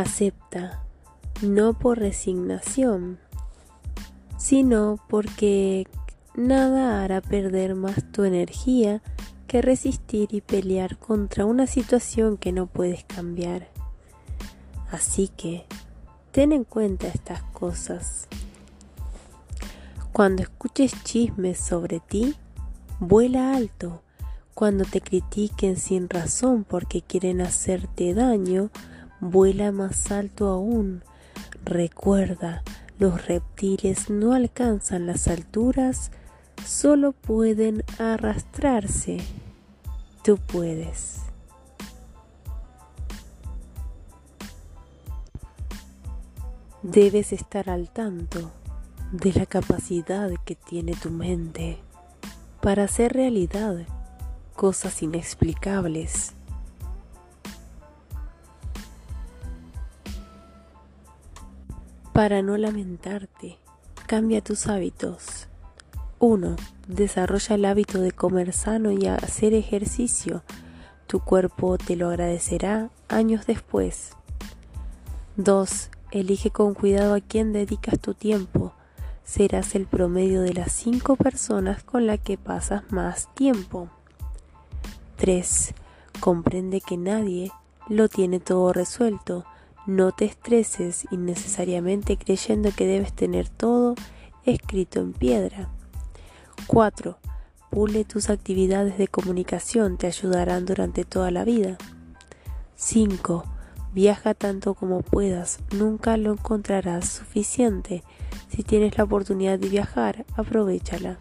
Acepta, no por resignación, sino porque nada hará perder más tu energía que resistir y pelear contra una situación que no puedes cambiar. Así que ten en cuenta estas cosas. Cuando escuches chismes sobre ti, vuela alto. Cuando te critiquen sin razón porque quieren hacerte daño, vuela más alto aún. Recuerda, los reptiles no alcanzan las alturas, solo pueden arrastrarse. Tú puedes. Debes estar al tanto de la capacidad que tiene tu mente para hacer realidad cosas inexplicables Para no lamentarte, cambia tus hábitos. 1. Desarrolla el hábito de comer sano y hacer ejercicio. Tu cuerpo te lo agradecerá años después. 2. Elige con cuidado a quién dedicas tu tiempo. Serás el promedio de las 5 personas con las que pasas más tiempo. 3. Comprende que nadie lo tiene todo resuelto no te estreses innecesariamente creyendo que debes tener todo escrito en piedra. 4. Pule tus actividades de comunicación, te ayudarán durante toda la vida. 5. Viaja tanto como puedas, nunca lo encontrarás suficiente. Si tienes la oportunidad de viajar, aprovechala.